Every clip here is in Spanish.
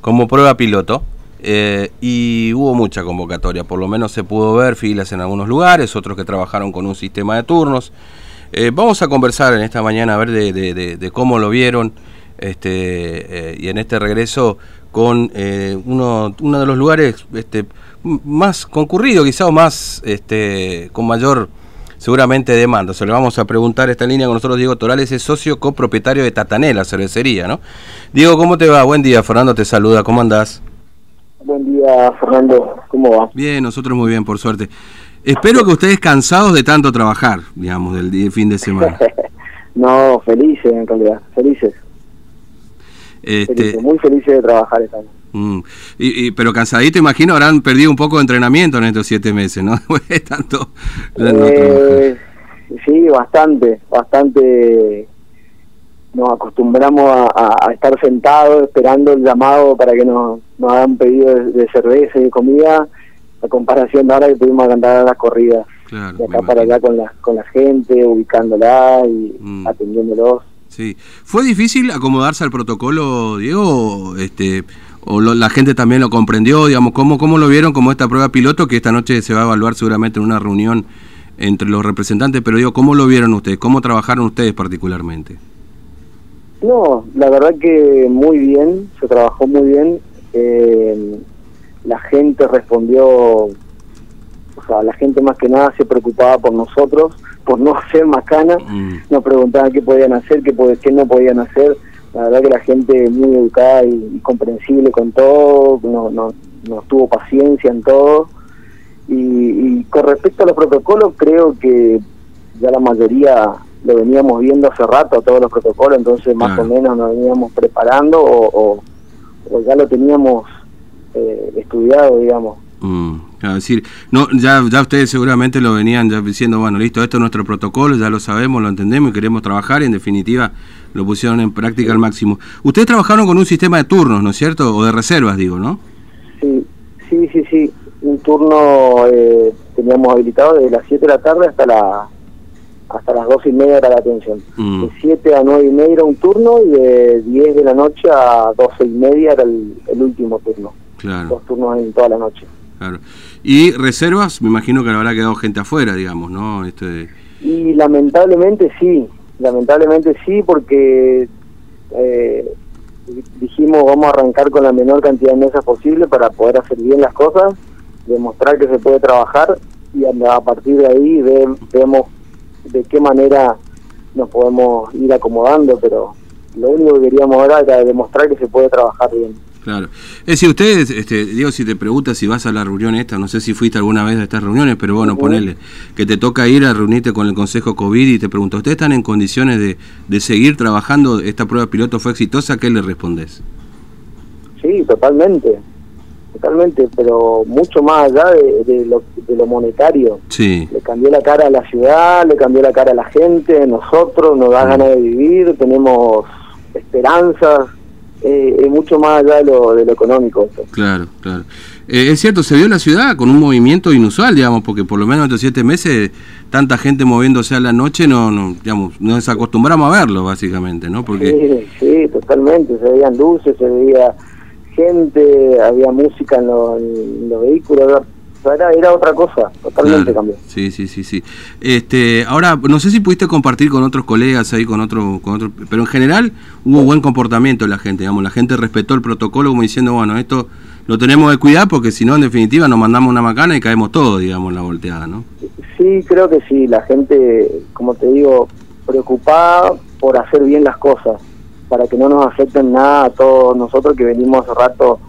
como prueba piloto. Eh, y hubo mucha convocatoria, por lo menos se pudo ver filas en algunos lugares, otros que trabajaron con un sistema de turnos. Eh, vamos a conversar en esta mañana a ver de, cómo lo vieron este, y en este regreso con uno, uno de los lugares este, más concurrido, quizá más este, con mayor seguramente demanda. Se le vamos a preguntar esta línea con nosotros. Diego Torales es socio copropietario de Tatanela, cervecería, ¿no? Diego, ¿cómo te va? Buen día, Fernando te saluda. ¿Cómo andás? Buen día, Fernando. ¿Cómo va? Bien, nosotros muy bien, por suerte. Espero que ustedes cansados de tanto trabajar, digamos, del fin de semana. no, felices en realidad, felices. Este... Muy felices de trabajar esta noche. Mm. Y, pero cansadito, imagino, habrán perdido un poco de entrenamiento en estos siete meses, ¿no? Tanto. Eh, sí, bastante, bastante. Nos acostumbramos a, estar sentados esperando el llamado para que nos, nos hagan pedido de, cerveza y de comida, a comparación de ahora que tuvimos que cantar las corridas. de acá para allá con la, con la gente, ubicándola y mm. atendiéndolos. Sí. ¿Fue difícil acomodarse al protocolo, Diego? Este, o la gente también lo comprendió, digamos, ¿cómo, ¿cómo lo vieron como esta prueba piloto que esta noche se va a evaluar seguramente en una reunión entre los representantes, pero digo, ¿cómo lo vieron ustedes? ¿Cómo trabajaron ustedes particularmente? No, la verdad que muy bien, se trabajó muy bien, eh, la gente respondió, o sea, la gente más que nada se preocupaba por nosotros, por no hacer macana, mm. nos preguntaban qué podían hacer, qué, qué no podían hacer, la verdad que la gente muy educada y, comprensible con todo, no, no, nos tuvo paciencia en todo. Y, con respecto a los protocolos, creo que ya la mayoría lo veníamos viendo hace rato, todos los protocolos, entonces más o menos nos veníamos preparando o, ya lo teníamos eh, estudiado, digamos. Mm, decir, no, ya, ya ustedes seguramente lo venían ya diciendo, bueno, listo, esto es nuestro protocolo, ya lo sabemos, lo entendemos y queremos trabajar y en definitiva lo pusieron en práctica al máximo. Ustedes trabajaron con un sistema de turnos, ¿no es cierto? O de reservas, digo, ¿no? Sí, sí, sí, sí. Un turno eh, teníamos habilitado desde las 7 de la tarde hasta la hasta las 2 y media era la atención. Mm. De 7 a 9 y media era un turno y de 10 de la noche a 12 y media era el, último turno. Claro. Dos turnos en toda la noche. Claro. Y reservas, me imagino que habrá quedado gente afuera, digamos, ¿no? Este... Y lamentablemente sí, lamentablemente sí, porque eh, dijimos vamos a arrancar con la menor cantidad de mesas posible para poder hacer bien las cosas, demostrar que se puede trabajar y a partir de ahí vemos de qué manera nos podemos ir acomodando, pero lo único que queríamos ahora era demostrar que se puede trabajar bien. Claro. Es decir, ustedes, este, Diego, si te preguntas si vas a la reunión esta, no sé si fuiste alguna vez a estas reuniones, pero bueno, ponele que te toca ir a reunirte con el Consejo COVID y te pregunto, ¿ustedes están en condiciones de, de seguir trabajando? ¿Esta prueba piloto fue exitosa? ¿Qué le respondes? Sí, totalmente, totalmente, pero mucho más allá de, lo, de lo monetario. Sí. Le cambió la cara a la ciudad, le cambió la cara a la gente, nosotros nos da ganas de vivir, tenemos esperanzas eh, es mucho más allá de lo, de lo económico. Claro, claro. Eh, es cierto, se vio la ciudad con un movimiento inusual, digamos, porque por lo menos estos siete meses tanta gente moviéndose a la noche no, no digamos, nos acostumbramos a verlo, básicamente, ¿no? Porque... Sí, sí, totalmente, se veían luces, se veía gente, había música en, en los vehículos, era, otra cosa, totalmente cambió. Sí, sí, sí, sí. Este, ahora, no sé si pudiste compartir con otros colegas ahí, con otro, con otro, pero en general hubo buen comportamiento de la gente, digamos, la gente respetó el protocolo como diciendo, bueno, esto lo tenemos que cuidar porque si no, en definitiva, nos mandamos una macana y caemos todos, digamos, en la volteada, ¿no? Sí, creo que sí, la gente, como te digo, preocupada por hacer bien las cosas, para que no nos afecten nada a todos nosotros que venimos hace rato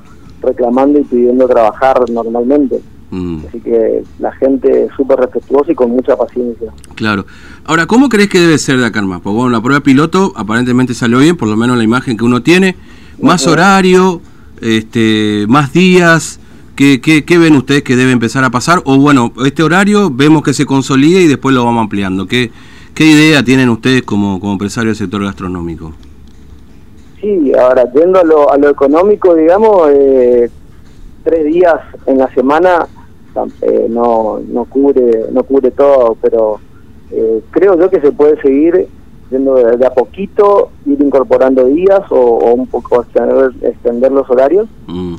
reclamando y pidiendo trabajar normalmente. Mm. Así que la gente súper respetuosa y con mucha paciencia. Claro. Ahora, ¿cómo crees que debe ser de acá? Porque bueno, la prueba piloto aparentemente salió bien, por lo menos la imagen que uno tiene. Más horario, este, más días. ¿Qué, ¿Qué, ven ustedes que debe empezar a pasar? O bueno, este horario vemos que se consolide y después lo vamos ampliando. ¿Qué, qué idea tienen ustedes como, como empresarios del sector gastronómico? Sí, ahora, yendo a lo, a lo económico, digamos, eh, tres días en la semana eh, no, no cubre no cubre todo, pero eh, creo yo que se puede seguir yendo de, a poquito, ir incorporando días o, un poco extender, extender los horarios. Mm.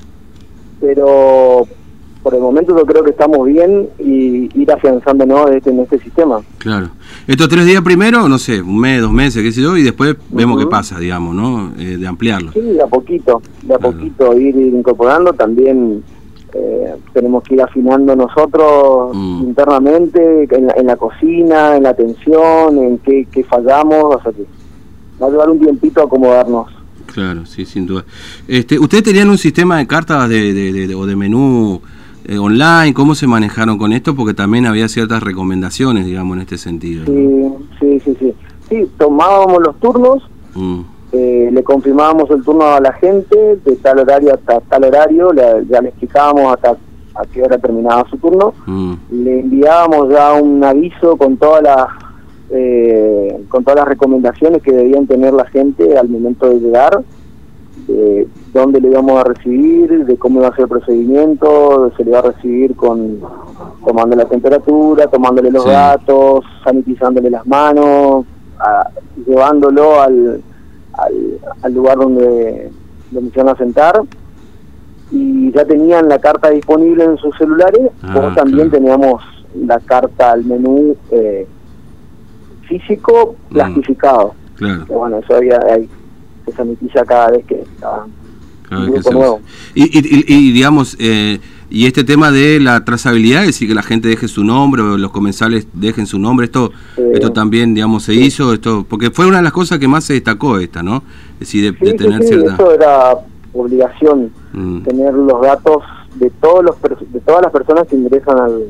Pero por el momento yo creo que estamos bien y ir afianzándonos este, en este sistema. Claro. Estos tres días primero, no sé, un mes, dos meses, qué sé yo, y después vemos qué pasa, digamos, ¿no? Eh, de ampliarlo. Sí, de a poquito, de a poquito ir, incorporando. También eh, tenemos que ir afinando nosotros mm. internamente, en la, cocina, en la atención, en qué, fallamos, o sea que va a llevar un tiempito a acomodarnos. Claro, sí, sin duda. Este, ¿Ustedes tenían un sistema de cartas de, de, o de menú eh, online? ¿Cómo se manejaron con esto? Porque también había ciertas recomendaciones, digamos, en este sentido. Sí, sí, sí, sí. Sí, tomábamos los turnos, mm. Eh, le confirmábamos el turno a la gente de tal horario hasta tal horario, ya le explicábamos hasta a qué hora terminaba su turno, mm. le enviábamos ya un aviso con todas las eh, con todas las recomendaciones que debían tener la gente al momento de llegar de dónde le íbamos a recibir, de cómo iba a ser el procedimiento, se le iba a recibir con tomando la temperatura, tomándole los datos, sanitizándole las manos, llevándolo al, al, lugar donde, donde se van a sentar y ya tenían la carta disponible en sus celulares, ah, como también teníamos la carta al menú eh, físico mm. plastificado. Claro. bueno, eso había ahí se sanitiza cada vez que está nuevo. Y, y, y, digamos, eh, y este tema de la trazabilidad, es decir, que la gente deje su nombre o los comensales dejen su nombre, esto esto también, digamos, se hizo, esto porque fue una de las cosas que más se destacó esta, ¿no? Es decir, de, tener cierta... Eso era obligación, mm. tener los datos de todos los de todas las personas que ingresan al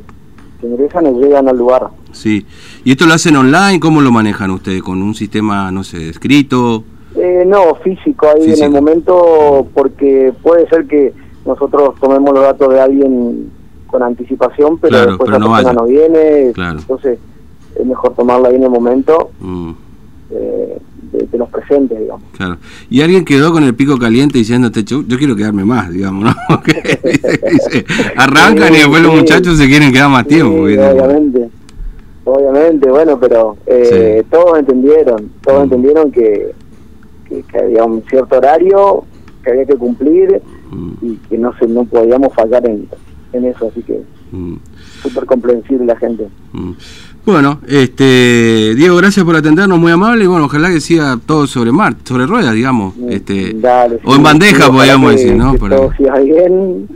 que ingresan y llegan al lugar. Sí. ¿Y esto lo hacen online? ¿Cómo lo manejan ustedes? ¿Con un sistema, no sé, escrito? Eh, no, físico ahí en el momento, porque puede ser que nosotros tomemos los datos de alguien con anticipación, pero después la no persona no viene, entonces es mejor tomarla ahí en el momento mm. eh, de, los presentes, digamos. Claro. Y alguien quedó con el pico caliente diciéndote, yo, yo quiero quedarme más, digamos, ¿no? arrancan y después los muchachos se quieren quedar más tiempo. obviamente, obviamente, bueno, pero eh, todos entendieron, todos mm. entendieron que que, había un cierto horario que había que cumplir mm. y que no se no podíamos fallar en, en eso, así que mm. súper comprensible la gente. Mm. Bueno, este Diego, gracias por atendernos, muy amable, y bueno, ojalá que siga todo sobre mar, sobre ruedas, digamos, este o en bandeja, podríamos decir, ¿no? Que todo siga bien,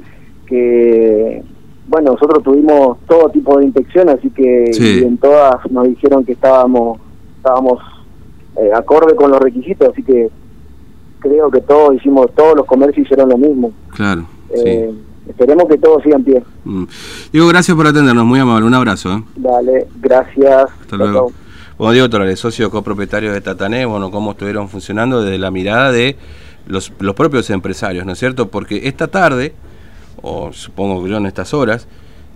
que bueno, nosotros tuvimos todo tipo de infección, así que en todas nos dijeron que estábamos estábamos eh, acorde con los requisitos, así que creo que todos hicimos, todos los comercios hicieron lo mismo. Claro. Eh, esperemos que todo siga en pie. Mm. Diego, gracias por atendernos, muy amable, un abrazo. ¿eh? Dale, gracias. Hasta luego. Bueno, Diego Torres, socio copropietario de Tatané, bueno, cómo estuvieron funcionando desde la mirada de los, los propios empresarios, ¿no es cierto? Porque esta tarde, o supongo que yo en estas horas,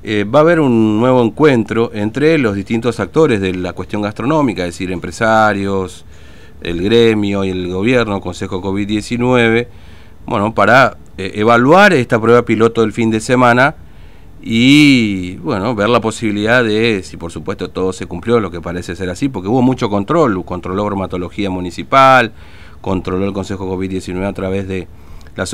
eh, va a haber un nuevo encuentro entre los distintos actores de la cuestión gastronómica, es decir, empresarios, el gremio y el gobierno, Consejo COVID-19, bueno, para eh, evaluar esta prueba piloto del fin de semana y, bueno, ver la posibilidad de, si por supuesto todo se cumplió, lo que parece ser así, porque hubo mucho control, controló bromatología municipal, controló el Consejo COVID-19 a través de la